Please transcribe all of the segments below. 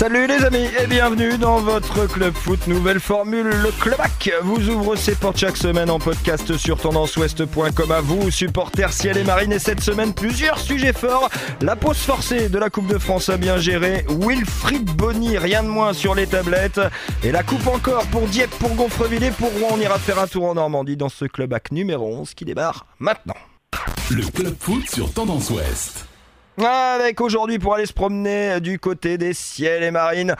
Salut les amis et bienvenue dans votre club foot. Nouvelle formule, le Clubac vous ouvre ses portes chaque semaine en podcast sur tendanceouest.com à vous, supporters ciel et marine. Et cette semaine, plusieurs sujets forts. La pause forcée de la Coupe de France à bien gérer. Wilfried Bonny, rien de moins sur les tablettes. Et la coupe encore pour Dieppe, pour Gonfreville et pour Rouen. On ira faire un tour en Normandie dans ce Clubac numéro 11 qui débarre maintenant. Le club foot sur Tendance Ouest. Avec aujourd'hui pour aller se promener du côté des ciels et marines.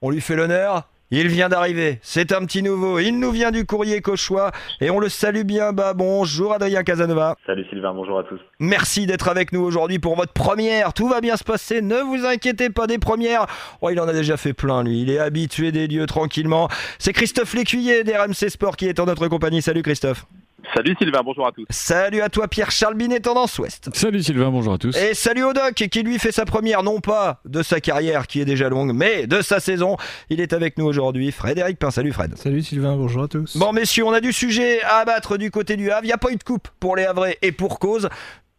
On lui fait l'honneur. Il vient d'arriver, c'est un petit nouveau, il nous vient du courrier Cauchois et on le salue bien bas. Bonjour Adrien Casanova. Salut Sylvain, bonjour à tous. Merci d'être avec nous aujourd'hui pour votre première. Tout va bien se passer, ne vous inquiétez pas des premières. Oh, il en a déjà fait plein lui, il est habitué des lieux tranquillement. C'est Christophe Lécuyer d'RMC Sport qui est en notre compagnie. Salut Christophe. Salut Sylvain, bonjour à tous. Salut à toi Pierre-Charles Binet, Tendance Ouest. Salut Sylvain, bonjour à tous. Et salut au Doc qui lui fait sa première, non pas de sa carrière qui est déjà longue, mais de sa saison. Il est avec nous aujourd'hui, Frédéric Pin. Salut Fred. Salut Sylvain, bonjour à tous. Bon messieurs, on a du sujet à abattre du côté du Havre. Il n'y a pas eu de coupe pour les Havrais et pour cause.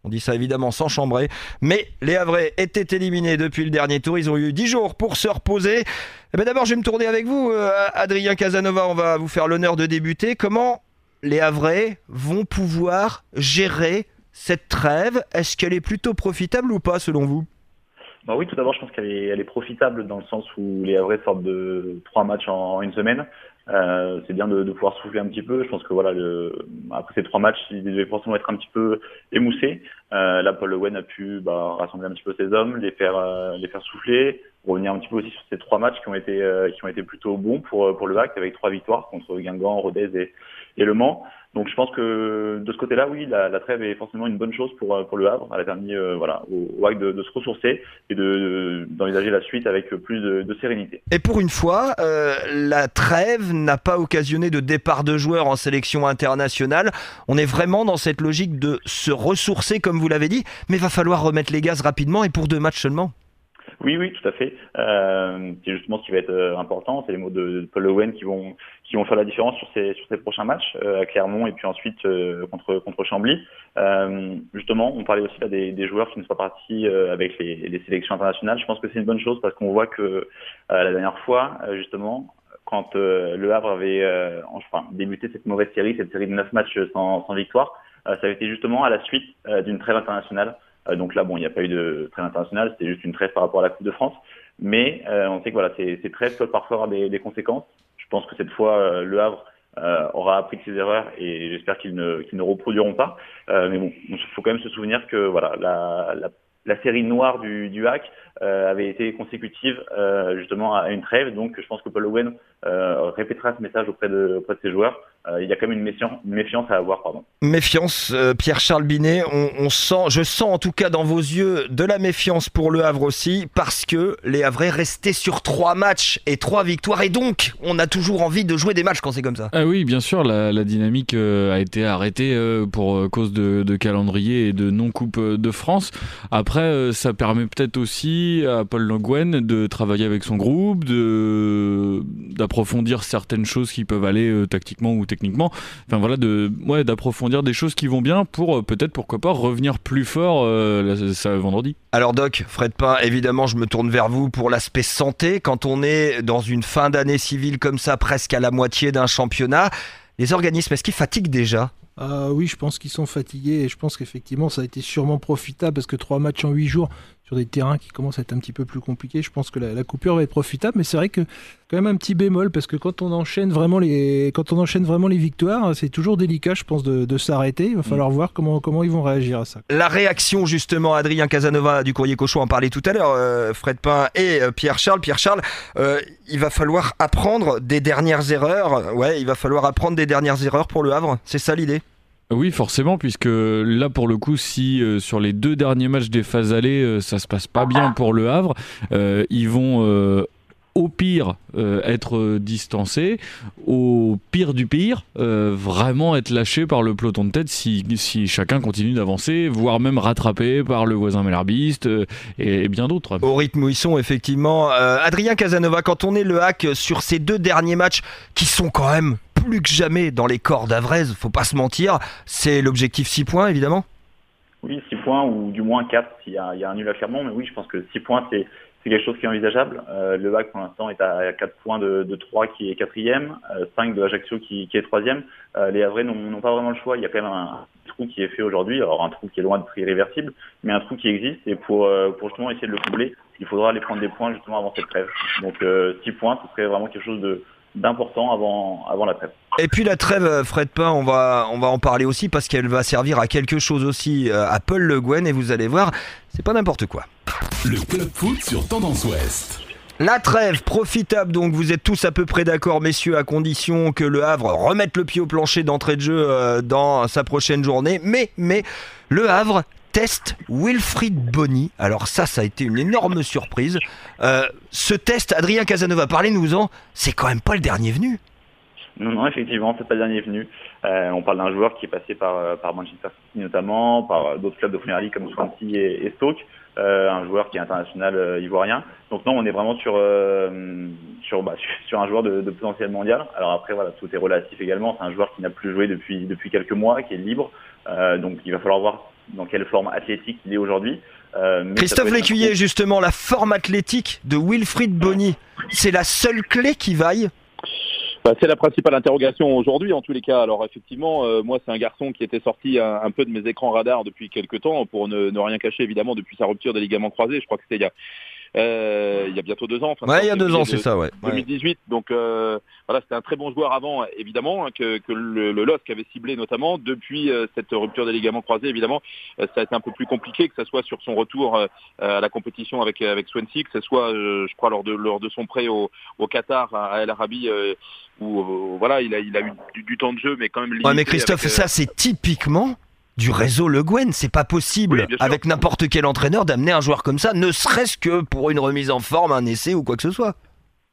On dit ça évidemment sans chambrer. Mais les Havrais étaient éliminés depuis le dernier tour. Ils ont eu 10 jours pour se reposer. Eh ben D'abord, je vais me tourner avec vous, euh, Adrien Casanova. On va vous faire l'honneur de débuter. Comment les Havrais vont pouvoir gérer cette trêve Est-ce qu'elle est plutôt profitable ou pas selon vous? Bah oui, tout d'abord, je pense qu'elle est, profitable dans le sens où les Havrais sortent de trois matchs en, une semaine. Euh, c'est bien de, pouvoir souffler un petit peu. Je pense que voilà, après ces trois matchs, ils devaient forcément être un petit peu émoussés. Euh, là, Paul Guen a pu bah, rassembler un petit peu ses hommes, les faire, euh, les faire souffler, revenir un petit peu aussi sur ces trois matchs qui ont été, plutôt bons pour le HAC avec trois victoires contre Guingamp, Rodez et, et Le Mans. Donc je pense que de ce côté-là, oui, la, trêve est forcément une bonne chose pour, pour le Havre. Elle a permis euh, voilà, au, au de, de, se ressourcer et d'envisager de, la suite avec plus de, de, sérénité. Et pour une fois, euh, la trêve n'a pas occasionné de départ de joueurs en sélection internationale. On est vraiment dans cette logique de se ressourcer, comme vous l'avez dit, mais il va falloir remettre les gaz rapidement et pour deux matchs seulement. Oui, oui, tout à fait. Euh, c'est justement ce qui va être euh, important. C'est les mots de Paul Owen qui vont qui vont faire la différence sur ces sur ces prochains matchs euh, à Clermont et puis ensuite euh, contre contre Chambly. Euh, justement, on parlait aussi là des, des joueurs qui ne sont pas partis avec les, les, sélections internationales. Je pense que c'est une bonne chose parce qu'on voit que la dernière fois, justement, quand Le Havre avait enfin débuté cette mauvaise série, cette série de neuf matchs sans, sans victoire, ça avait été justement à la suite d'une trêve internationale. Euh, donc là, bon, il n'y a pas eu de trêve internationale, c'était juste une trêve par rapport à la Coupe de France. Mais euh, on sait que voilà, ces, trêves peuvent parfois avoir des, conséquences. Je pense que cette fois, euh, Le Havre aura appris de ses erreurs et j'espère qu'ils ne, reproduiront pas. mais bon, il faut quand même se souvenir que voilà, la, série noire du, hack avait été consécutive justement à une trêve. Donc je pense que Paul Owen répétera ce message auprès de, ses joueurs il y a quand même une méfiance, une méfiance à avoir. Pardon. Méfiance, euh, Pierre-Charles Binet, on, on, sent, je sens en tout cas dans vos yeux de la méfiance pour le Havre aussi, parce que les Havrais restaient sur trois matchs et trois victoires, et donc on a toujours envie de jouer des matchs quand c'est comme ça. Ah oui, bien sûr, la, la dynamique euh, a été arrêtée euh, pour euh, cause de, de, calendrier et de non-coupe de France. Après, euh, ça permet peut-être aussi à Paul Languen de travailler avec son groupe, de d'approfondir certaines choses qui peuvent aller tactiquement ou techniquement techniquement. Enfin voilà, de, ouais, d'approfondir des choses qui vont bien pour euh, peut-être, pourquoi pas, revenir plus fort euh, ça, vendredi. Alors Doc, Fred Pain, évidemment, je me tourne vers vous pour l'aspect santé. Quand on est dans une fin d'année civile comme ça, presque à la moitié d'un championnat, les organismes, est-ce qu'ils fatiguent déjà? Euh, oui, je pense qu'ils sont fatigués et je pense qu'effectivement ça a été sûrement profitable parce que trois matchs en huit jours sur des terrains qui commencent à être un petit peu plus compliqués, je pense que la, coupure va être profitable. Mais c'est vrai que quand même un petit bémol parce que quand on enchaîne vraiment les, quand on enchaîne vraiment les victoires, c'est toujours délicat, je pense, de, s'arrêter. Il va falloir voir comment, comment ils vont réagir à ça. La réaction justement, Adrien Casanova du Courrier Cochon en parlait tout à l'heure, euh, Fred Pain et euh, Pierre Charles. Pierre Charles, euh, il va falloir apprendre des dernières erreurs. Ouais, il va falloir apprendre des dernières erreurs pour le Havre. C'est ça l'idée? Oui, forcément, puisque là, pour le coup, si euh, sur les deux derniers matchs des phases allées, euh, ça se passe pas bien pour le Havre, euh, ils vont au pire être distancés, au pire du pire, vraiment être lâchés par le peloton de tête si, si chacun continue d'avancer, voire même rattrapé par le voisin malherbiste et, et, bien d'autres. Au rythme où ils sont, effectivement. Adrien Casanova, quand on est le hack sur ces deux derniers matchs qui sont quand même plus que jamais dans les corps d'Avrez, faut pas se mentir. C'est l'objectif 6 points, évidemment. Oui, 6 points ou du moins 4 s'il y, a un nul à Clermont. Mais oui, je pense que 6 points, c'est quelque chose qui est envisageable. Euh, le VAC pour l'instant est à 4 points de, de 3 qui est quatrième, euh, 5 de Ajaccio qui, est troisième. Euh, les Havrais n'ont pas vraiment le choix. Il y a quand même un, trou qui est fait aujourd'hui. Alors un trou qui est loin d'être irréversible, mais un trou qui existe. Et pour, euh, pour justement essayer de le combler, il faudra aller prendre des points justement avant cette trêve. Donc 6 euh, points, ce serait vraiment quelque chose de d'important avant, avant la trêve. Et puis la trêve, euh, Fred Pain, on va, on va en parler aussi parce qu'elle va servir à quelque chose aussi euh, à Paul Le Guen et vous allez voir, c'est pas n'importe quoi. Le club foot sur Tendance Ouest. La trêve profitable, donc vous êtes tous à peu près d'accord, messieurs, à condition que le Havre remette le pied au plancher d'entrée de jeu euh, dans sa prochaine journée. Mais, mais, le Havre test Wilfried Bonny. Alors ça, ça a été une énorme surprise. Euh, ce test, Adrien Casanova, parlez-nous-en, c'est quand même pas le dernier venu. Non, non, effectivement, c'est pas le dernier venu. Euh, on parle d'un joueur qui est passé par, par Manchester City notamment, par d'autres clubs de Premier comme Swansea et, Stoke. Euh, un joueur qui est international euh, ivoirien. Donc non, on est vraiment sur euh, sur, bah, sur un joueur de, de, potentiel mondial. Alors après voilà, tout est relatif également. C'est un joueur qui n'a plus joué depuis depuis quelques mois, qui est libre. donc il va falloir voir dans quelle forme athlétique il est aujourd'hui. Christophe Lécuyer, justement, la forme athlétique de Wilfried Bonny, c'est la seule clé qui vaille? Bah, c'est la principale interrogation aujourd'hui, en tous les cas. Alors effectivement, euh, moi, c'est un garçon qui était sorti un, un, peu de mes écrans radars depuis quelques temps, pour ne, ne, rien cacher, évidemment, depuis sa rupture des ligaments croisés. Je crois que c'était il y a euh, il y a bientôt deux ans. Enfin, ouais, il y a deux ans, c'est ça, ouais. 2018. Donc euh, voilà, c'était un très bon joueur avant, évidemment, hein, que, que le, le LOSC avait ciblé notamment. Depuis euh, cette rupture des ligaments croisés, évidemment, euh, ça a été un peu plus compliqué, que ce soit sur son retour euh, à la compétition avec avec Swansea, que ce soit, je crois, lors de lors de son prêt au, au Qatar à El Arabi. où voilà, il a, il a eu du, du, temps de jeu, mais quand même. Ouais, mais Christophe, avec, ça c'est typiquement du réseau Le Guen. C'est pas possible, oui, avec n'importe quel entraîneur, d'amener un joueur comme ça, ne serait-ce que pour une remise en forme, un essai ou quoi que ce soit.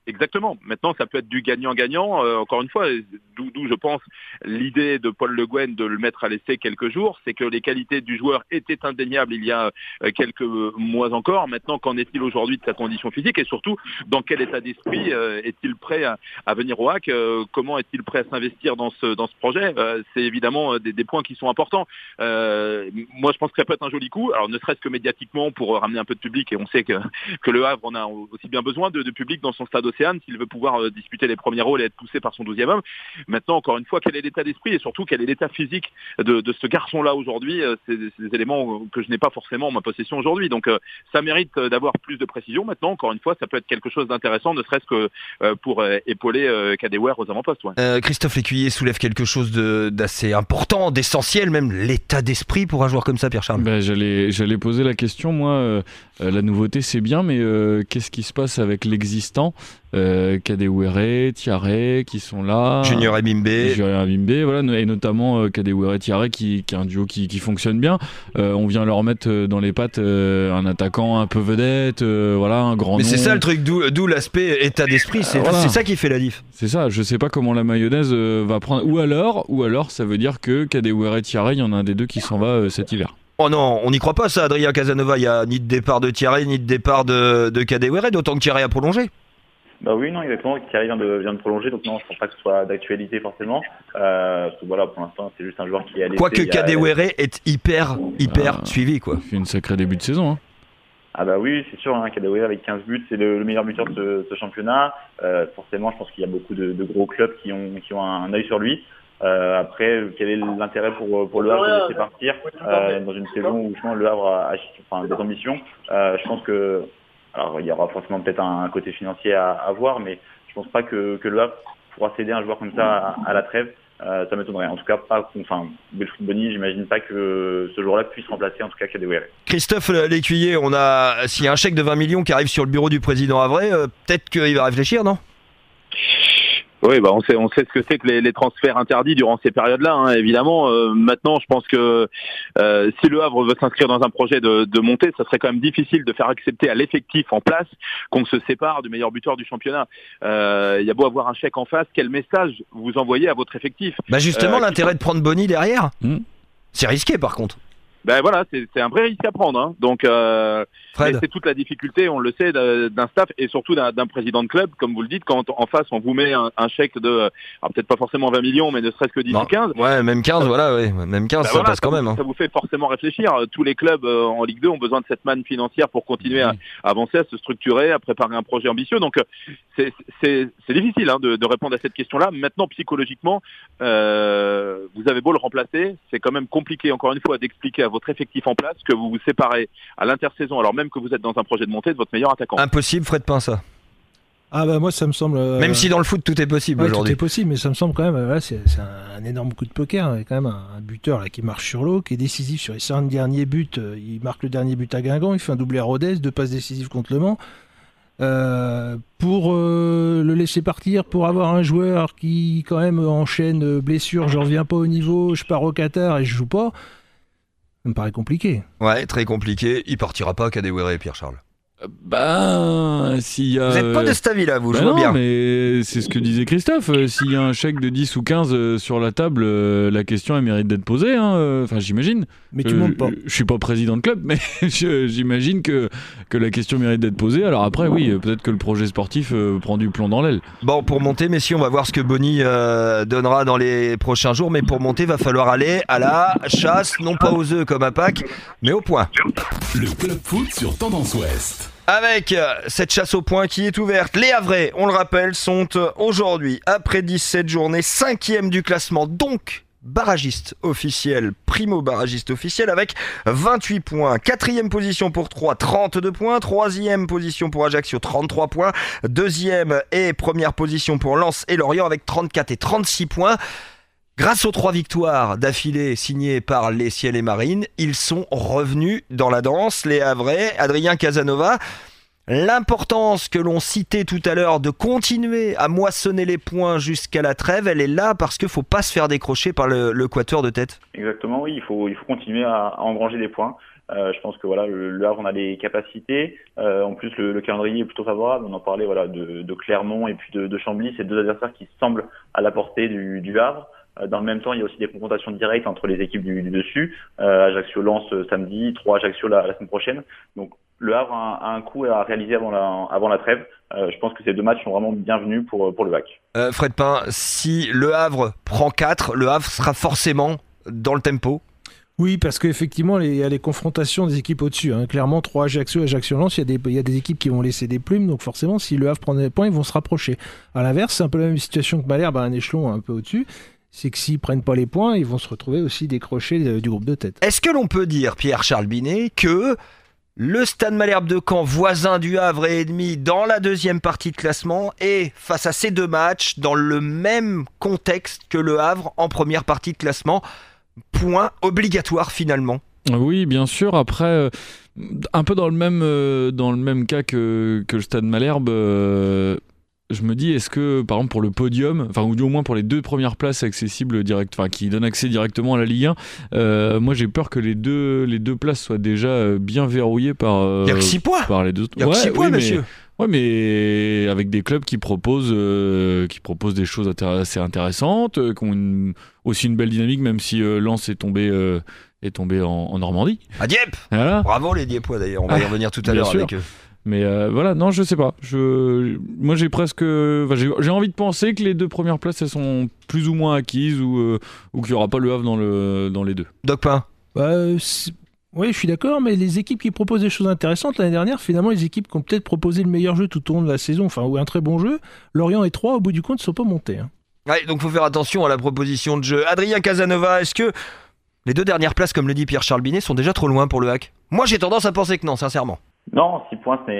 Exactement. Maintenant, ça peut être du gagnant-gagnant. Euh, encore une fois, d'où je pense l'idée de Paul Le Guen de le mettre à l'essai quelques jours, c'est que les qualités du joueur étaient indéniables il y a euh, quelques mois encore. Maintenant, qu'en est-il aujourd'hui de sa condition physique et surtout dans quel état d'esprit euh, est-il prêt à, venir au HAC Comment est-il prêt à s'investir dans ce dans ce projet C'est évidemment des, des, points qui sont importants. moi, je pense que ça peut être un joli coup. Alors, ne serait-ce que médiatiquement pour ramener un peu de public et on sait que que le Havre en a aussi bien besoin de, public dans son stade Océane s'il veut pouvoir euh, disputer les premiers rôles et être poussé par son douzième homme. Maintenant, encore une fois, quel est l'état d'esprit et surtout quel est l'état physique de, de ce garçon-là aujourd'hui euh, C'est des éléments que je n'ai pas forcément en ma possession aujourd'hui. Donc, euh, ça mérite d'avoir plus de précision. Maintenant, encore une fois, ça peut être quelque chose d'intéressant, ne serait-ce que euh, pour euh, épauler euh, Kadewere aux avant-postes. Ouais. Christophe Lécuyer soulève quelque chose d'assez important, d'essentiel, même l'état d'esprit pour un joueur comme ça, Pierre Charles. Ben, J'allais poser la question, moi, la nouveauté c'est bien, mais qu'est-ce qui se passe avec l'existant? Euh, Kadewere, Tiare qui sont là. Junior Abimbe, voilà, et notamment euh, Kadewere, Tiare qui, qui est un duo qui, qui fonctionne bien. Euh, on vient leur mettre euh, dans les pattes un attaquant un peu vedette, voilà, un grand Mais c'est ça le truc, d'où l'aspect état d'esprit, c'est voilà. ça qui fait la diff. C'est ça, je sais pas comment la mayonnaise va prendre. Ou alors, ou alors ça veut dire que Kadewere, Tiare, il y en a un des deux qui s'en va cet hiver. Oh non, on n'y croit pas ça, Adrien Casanova. Il n'y a ni de départ de Thierry, ni de départ de, de Kadewere, d'autant que Thierry a prolongé. Bah oui, non, exactement. Thierry vient de, vient de prolonger, donc non, je pense pas que ce soit d'actualité forcément. Euh, parce que voilà, pour l'instant, c'est juste un joueur qui est allé. Quoique Kadewere est hyper, hyper ah, suivi, quoi. Il fait une sacrée début de saison, hein. Ah bah oui, c'est sûr, hein, Kadewere avec 15 buts, c'est le, le, meilleur buteur de ce, ce championnat. Euh, forcément, je pense qu'il y a beaucoup de, de, gros clubs qui ont, qui ont un, un œil sur lui. Euh, après, quel est l'intérêt pour, pour le Havre de laisser partir euh, dans une saison où justement le Havre a, a enfin, des ambitions? Euh, Je pense que alors il y aura forcément peut-être un, côté financier à, voir, mais je pense pas que, que le pourra céder un joueur comme ça à, la trêve. Euh, ça m'étonnerait. En tout cas, pas, enfin, Belfrid Bonny, j'imagine pas que ce joueur-là puisse remplacer en tout cas Kadewere. Christophe Lécuyer, on a, s'il y a un chèque de 20 millions qui arrive sur le bureau du président Havray, euh, peut-être qu'il va réfléchir, non? Oui, bah on sait, on sait ce que c'est que les, les, transferts interdits durant ces périodes-là, hein, évidemment. Euh, maintenant, je pense que euh, si le Havre veut s'inscrire dans un projet de, de, montée, ça serait quand même difficile de faire accepter à l'effectif en place qu'on se sépare du meilleur buteur du championnat. Euh, il y a beau avoir un chèque en face, quel message vous envoyez à votre effectif? Bah justement, l'intérêt de prendre Bonny derrière, mmh. c'est risqué par contre. Ben voilà, c'est un vrai risque à prendre. Hein. Donc euh, c'est toute la difficulté, on le sait, d'un staff et surtout d'un président de club, comme vous le dites, quand en face on vous met un, chèque de, peut-être pas forcément 20 millions, mais ne serait-ce que 10 ou 15. Ouais, même 15, voilà, même 15, ben ça passe quand même. Hein. Ça vous fait forcément réfléchir. Tous les clubs euh, en Ligue 2 ont besoin de cette manne financière pour continuer à, avancer, à se structurer, à préparer un projet ambitieux. Donc c'est difficile hein, de, de, répondre à cette question-là. Maintenant, psychologiquement, euh, vous avez beau le remplacer, c'est quand même compliqué, encore une fois, d'expliquer à votre effectif en place que vous vous séparez à l'intersaison, alors même que vous êtes dans un projet de montée de votre meilleur attaquant. Impossible, Fred Pinsa. Ah bah moi ça me semble. Euh, même si dans le foot tout est possible aujourd'hui. Tout est possible, mais ça me semble quand même. Euh, c'est un, énorme coup de poker. Il y a quand même un, buteur là qui marche sur l'eau, qui est décisif sur les cinq derniers buts. Euh, il marque le dernier but à Guingamp, il fait un doublé à Rodez, deux passes décisives contre Le Mans. pour le laisser partir, pour avoir un joueur qui quand même enchaîne blessure, je reviens pas au niveau, je pars au Qatar et je joue pas, ça me paraît compliqué. Ouais, très compliqué. Il partira pas à Kadewere et Pierre Charles. Ben, s'il y a. Vous n'êtes pas de cet avis-là, vous, je ben vois bien. mais c'est ce que disait Christophe. Euh, s'il y a un chèque de 10 ou 15 euh, sur la table, euh, la question, elle mérite d'être posée. Hein, enfin, j'imagine. Mais tu montes pas. Je suis pas président de club, mais j'imagine que, que la question mérite d'être posée. Alors après, oui, peut-être que le projet sportif prend du plomb dans l'aile. Bon, pour monter, messieurs, on va voir ce que Bonnie donnera dans les prochains jours. Mais pour monter, va falloir aller à la chasse, non pas aux œufs comme à Pâques, mais au point. Le club foot sur Tendance Ouest. Avec euh, cette chasse au point qui est ouverte, les Havrais, on le rappelle, sont euh, aujourd'hui, après 17 journées, cinquième du classement, donc barragiste officiel, primo barragiste officiel avec 28 points. Quatrième position pour 3, 32 points. Troisième position pour Ajaccio, 33 points. Deuxième et première position pour Lens et Lorient avec 34 et 36 points. Grâce aux trois victoires d'affilée signées par les Ciels et Marines, ils sont revenus dans la danse, les Havrais, Adrien Casanova. L'importance que l'on citait tout à l'heure de continuer à moissonner les points jusqu'à la trêve, elle est là parce qu'il ne faut pas se faire décrocher par le, de tête. Exactement, oui, il faut, il faut continuer à, engranger des points. Euh, je pense que voilà, le, Havre on a des capacités. Euh, en plus, le, calendrier est plutôt favorable. On en parlait voilà de, Clermont et puis de, Chambly, c'est deux adversaires qui semblent à la portée du Havre. Euh, dans le même temps, il y a aussi des confrontations directes entre les équipes du, dessus. Euh, Ajaccio lance euh, samedi, 3 Ajaccio la, la, semaine prochaine. Donc le Havre a, un coup à réaliser avant la, avant la trêve. je pense que ces deux matchs sont vraiment bienvenus pour, pour le VAC. Fred Pain, si le Havre prend 4, le Havre sera forcément dans le tempo? Oui, parce qu'effectivement, il y a les confrontations des équipes au-dessus. Hein. Clairement, 3 Ajaccio, Ajaccio-Lens, il, il, y a des équipes qui vont laisser des plumes. Donc forcément, si le Havre prend des points, ils vont se rapprocher. À l'inverse, c'est un peu la même situation que Malherbe à un échelon un peu au-dessus c'est que s'ils prennent pas les points, ils vont se retrouver aussi décrochés du groupe de tête. Est-ce que l'on peut dire, Pierre-Charles Binet, que le Stade Malherbe de Caen, voisin du Havre et ennemi dans la deuxième partie de classement, est face à ces deux matchs dans le même contexte que le Havre en première partie de classement Point obligatoire finalement? Oui, bien sûr. Après, euh, un peu dans le même, euh, dans le même cas que, que le Stade Malherbe. Euh, je me dis, est-ce que, par exemple, pour le podium, enfin, ou au moins pour les deux premières places accessibles direct, enfin, qui donnent accès directement à la Ligue 1, euh, moi j'ai peur que les deux, les deux places soient déjà euh, bien verrouillées par, euh, Il a 6 points par les deux. Il y a que 6 points, monsieur Ouais, mais avec des clubs qui proposent, qui proposent des choses assez intéressantes, qui ont aussi une belle dynamique, même si Lens est tombé, est tombé en, Normandie. À Dieppe Bravo les Diepois d'ailleurs, on va y revenir tout à l'heure avec eux. Mais euh, voilà, non, je sais pas. Je, moi, j'ai presque, j'ai envie de penser que les deux premières places, elles sont plus ou moins acquises ou, euh, ou qu'il n'y aura pas le Havre dans, le, dans les deux. Doc Pain bah, Oui, je suis d'accord, mais les équipes qui proposent des choses intéressantes l'année dernière, finalement, les équipes qui ont peut-être proposé le meilleur jeu tout au long de la saison, enfin, ou un très bon jeu, Lorient et 3, au bout du compte, ne sont pas montés. Hein. Ouais, donc faut faire attention à la proposition de jeu. Adrien Casanova, est-ce que les deux dernières places, comme le dit Pierre-Charles Binet, sont déjà trop loin pour le hack? Moi, j'ai tendance à penser que non, sincèrement. Non, 6 points, ce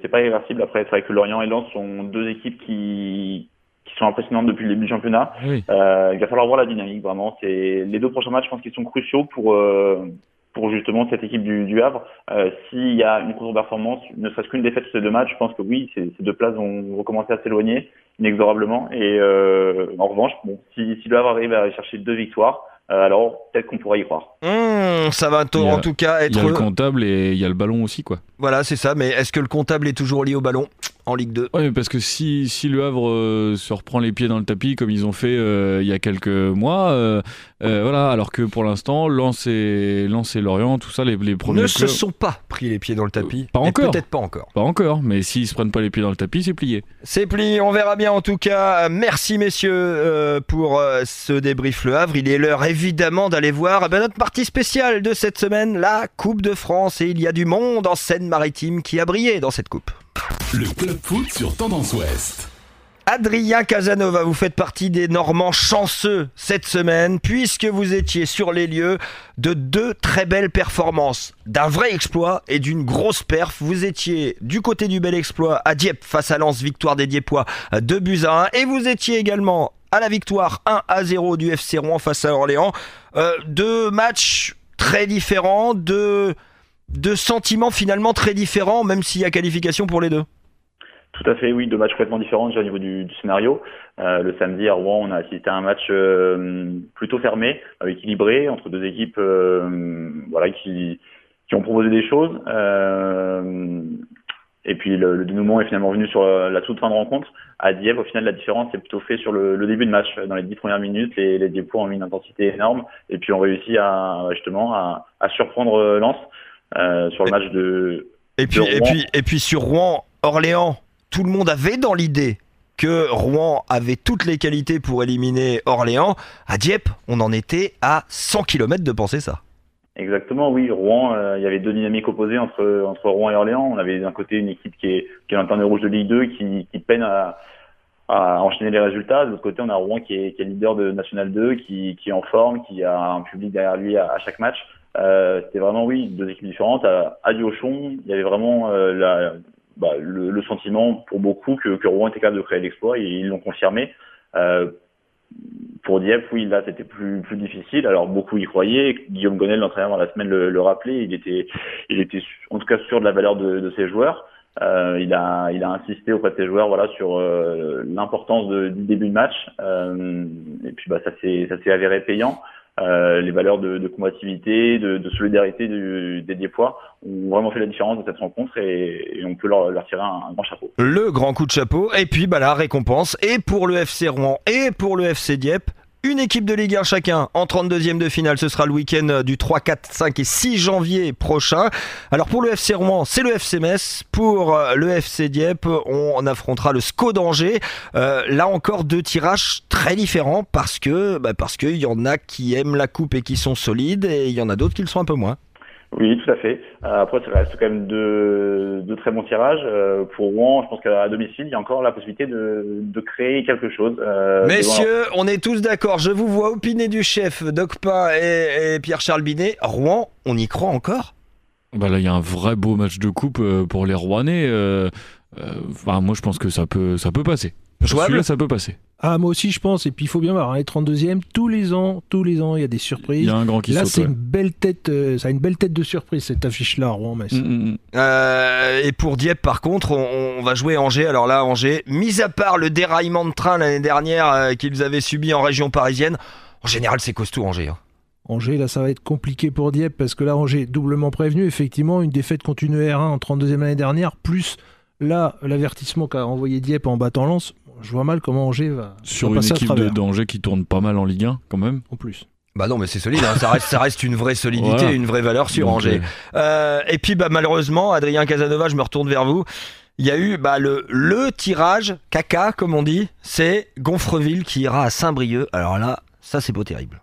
n'est pas irréversible. Après, c'est vrai que Lorient et Lens sont deux équipes qui, qui sont impressionnantes depuis le début du championnat. Euh, il va falloir voir la dynamique, vraiment. C'est Les deux prochains matchs, je pense qu'ils sont cruciaux pour, euh, pour justement cette équipe du, du Havre. Euh, S'il y a une contre-performance, ne serait-ce qu'une défaite sur ces deux matchs, je pense que oui, ces, ces deux places vont, vont commencer à s'éloigner inexorablement. Et euh, en revanche, bon, si, si le Havre arrive à aller chercher deux victoires, euh, alors peut-être qu'on pourrait y croire. Mmh, ça va en tout cas être. Il y a le comptable et il y a le ballon aussi, quoi. Voilà, c'est ça. Mais est-ce que le comptable est toujours lié au ballon en Ligue 2. Oui, parce que si, si Le Havre euh, se reprend les pieds dans le tapis comme ils ont fait euh, il y a quelques mois, euh, voilà, alors que pour l'instant, Lens et, Lens et Lorient, tout ça, les, les premiers ne clubs- se sont pas pris les pieds dans le tapis. pas encore. Peut-être pas encore. Pas encore, mais s'ils se prennent pas les pieds dans le tapis, c'est plié. C'est plié, on verra bien en tout cas. Merci messieurs euh, pour euh, ce débrief Le Havre. Il est l'heure évidemment d'aller voir eh ben, notre partie spéciale de cette semaine, la Coupe de France. Et il y a du monde en Seine-Maritime qui a brillé dans cette coupe. Le club foot sur Tendance Ouest. Adrien Casanova, vous faites partie des Normands chanceux cette semaine puisque vous étiez sur les lieux de deux très belles performances, d'un vrai exploit et d'une grosse perf. Vous étiez du côté du bel exploit à Dieppe face à Lens, victoire des Diepois 2 buts à 1 et vous étiez également à la victoire 1 à 0 du FC Rouen face à Orléans. Euh, deux matchs très différents, deux, sentiments finalement très différents même s'il y a qualification pour les deux. Tout à fait, oui, deux matchs complètement différents déjà au niveau du, scénario. Euh, le samedi à Rouen, on a assisté à un match euh, plutôt fermé, équilibré entre deux équipes, voilà, qui, qui ont proposé des choses. Euh, et puis le, le dénouement est finalement venu sur la, la toute fin de rencontre. À Dieppe, au final, la différence est plutôt fait sur le, le début de match. Dans les dix premières minutes, les, les Diepois ont mis une intensité énorme et puis ont réussi à justement à, à surprendre euh, Lens euh, sur le match de. Et puis, de et Rouen. puis, et puis sur Rouen, Orléans, tout le monde avait dans l'idée que Rouen avait toutes les qualités pour éliminer Orléans. À Dieppe, on en était à 100 km de penser ça. Exactement, oui. Rouen, euh, il y avait deux dynamiques opposées entre entre Rouen et Orléans. On avait d'un côté une équipe qui est qui est lanterne rouge de Ligue 2, qui, qui peine à, à enchaîner les résultats. De l'autre côté, on a Rouen qui est, qui est leader de National 2, qui, qui est en forme, qui a un public derrière lui à, à chaque match. Euh, C'était vraiment, oui, deux équipes différentes. À, à Diochon, il y avait vraiment euh, la, bah, le, le sentiment pour beaucoup que, que Rouen était capable de créer l'exploit et ils l'ont confirmé. Euh, pour Dieppe, oui, là, c'était plus, plus difficile. Alors, beaucoup y croyaient. Guillaume Gonel, l'entraîneur, dans la semaine, le, le rappelait. Il était, il était, en tout cas, sûr de la valeur de, de ses joueurs. Euh, il a, il a insisté auprès de ses joueurs, voilà, sur euh, l'importance du début de match. Euh, et puis, bah, ça s'est, ça s'est avéré payant. Euh, les valeurs de, de combativité, de, de solidarité du, des Diepois ont vraiment fait la différence dans cette rencontre et, et on peut leur, leur tirer un, un grand chapeau. Le grand coup de chapeau. Et puis, bah, la récompense. Et pour le FC Rouen et pour le FC Dieppe. Une équipe de Ligue 1 chacun en 32e de finale. Ce sera le week-end du 3, 4, 5 et 6 janvier prochain. Alors pour le FC Rouen, c'est le FC Metz. Pour euh, le FC Dieppe, on affrontera le SCO d'Angers. Euh, là encore, deux tirages très différents parce que bah, parce qu'il y en a qui aiment la coupe et qui sont solides et il y en a d'autres qui le sont un peu moins. Oui, tout à fait. Euh, après, ça reste quand même deux, deux très bons tirages. Euh, pour Rouen, je pense qu'à domicile, il y a encore la possibilité de, de créer quelque chose. Euh, Messieurs, on est tous d'accord. Je vous vois opiner du chef Docpin et, et Pierre-Charles Binet. Rouen, on y croit encore? Bah là, il y a un vrai beau match de coupe pour les Rouennais. euh, euh, Enfin, moi, je pense que ça peut, ça peut passer. Jouable? Celui-là, ça peut passer. Ah, moi aussi, je pense. Et puis, il faut bien voir, hein, les 32e, tous les ans, tous les ans, il y a des Il surprises. y a un grand qui Là, saute. c'est ouais. une belle tête, euh, ça a une belle tête de surprise, cette affiche-là, Rouen-Metz. Mm, mm, mm. Euh, et pour Dieppe, par contre, on, on va jouer Angers. Alors là, Angers, mis à part le déraillement de train l'année dernière euh, qu'ils avaient subi en région parisienne, en général, c'est costaud Angers. hein. Angers, là, ça va être compliqué pour Dieppe parce que là, Angers, doublement prévenu, effectivement, une défaite contre une R1 en 32e l'année dernière, plus là, l'avertissement qu'a envoyé Dieppe en battant Lens. Je vois mal comment Angers va, Sur va une équipe d'Angers qui tourne pas mal en Ligue 1, quand même. en plus. Bah non, mais c'est solide. hein. Ça, reste, ça reste une vraie solidité, Voilà. une vraie valeur sur Angers. euh, Euh, et puis, bah, malheureusement, Adrien Casanova, je me retourne vers vous. Il y a eu bah, le, le tirage caca, comme on dit. C'est Gonfreville qui ira à Saint-Brieuc. Alors là, ça, c'est pas terrible.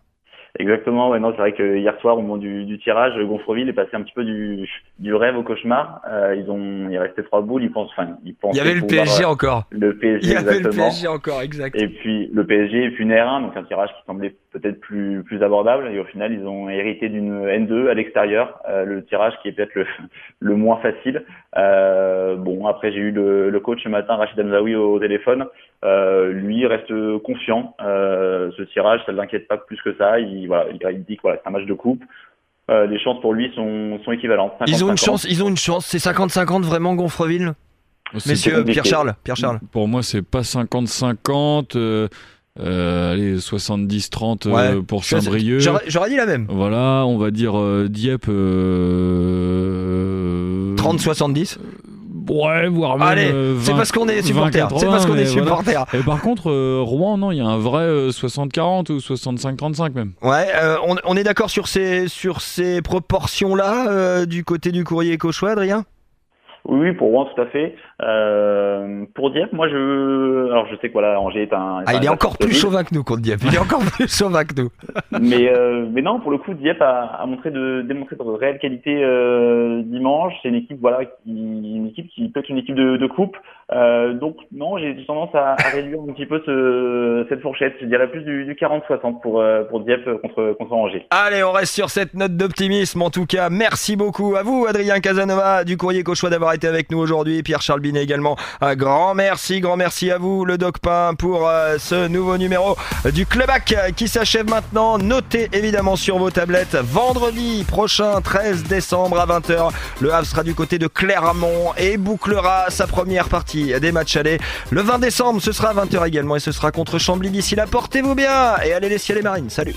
Exactement, ouais, non, c'est vrai que hier soir, au moment du, du tirage, Gonfreville est passé un petit peu du, du rêve au cauchemar. Euh, ils ont, il restait trois boules, ils pensent, enfin, ils Il pensaient y avait le PSG encore. Le PSG, Il y avait le. PSG encore, exact. Et puis le PSG et puis une R1, donc un tirage qui semblait peut-être plus plus abordable. Et au final, ils ont hérité d'une N2 à l'extérieur, euh, le tirage qui est peut-être le le moins facile. Euh, bon, après j'ai eu le, le coach ce matin, Rachid Hamzaoui au téléphone. Euh, lui reste confiant. Euh, ce tirage, ça ne l'inquiète pas plus que ça. Il voilà, il, il dit que voilà, c'est un match de coupe. Euh, les chances pour lui sont sont équivalentes. Ils ont une 50-50. chance, ils ont une chance. C'est 50-50 vraiment Gonfreville? Messieurs, compliqué. Pierre-Charles, Pierre-Charles. Pour moi, c'est pas 50-50. euh, euh, allez, 70-30 euh, Ouais. pour Saint-Brieuc. J'aurais j'aurais dit la même. Voilà, on va dire euh, Dieppe. euh, 30-70. Ouais, voire même. Allez, euh, c'est 20, parce qu'on est supporter. 20, C'est parce qu'on est voilà. supporter. Et par contre, euh, Rouen, non, il y a un vrai euh, 60-40 ou 65-35 même. Ouais, euh, on, on est d'accord sur ces, sur ces proportions-là euh, du côté du courrier Cauchois, Adrien? Oui, oui, pour Rouen, tout à fait. Euh, pour Dieppe, moi, je, alors je sais que voilà, Angers est un. Ah, il est encore plus chauvin que nous contre Dieppe. Il est encore plus chauvin que nous. mais euh, mais non, pour le coup, Dieppe a, a montré de démontré de réelle qualité euh, dimanche. C'est une équipe voilà qui une équipe qui peut être une équipe de, de coupe. Euh, donc non, j'ai tendance à, à réduire un petit peu ce, cette fourchette. Je dirais plus du, du 40-60 pour euh, pour Dieppe contre contre Angers. Allez, on reste sur cette note d'optimisme. En tout cas, merci beaucoup à vous, Adrien Casanova du courrier Cauchois, d'avoir été avec nous aujourd'hui. Pierre-Charles Également. Un grand merci, grand merci à vous, le Doc Pain, pour euh, ce nouveau numéro du Clubac euh, qui s'achève maintenant. Notez évidemment sur vos tablettes vendredi prochain, 13 décembre à 20h. Le Havre sera du côté de Clermont et bouclera sa première partie des matchs allés. Le 20 décembre, ce sera à 20h également et ce sera contre Chambly. D'ici là, portez-vous bien et allez les ciels et marines. Salut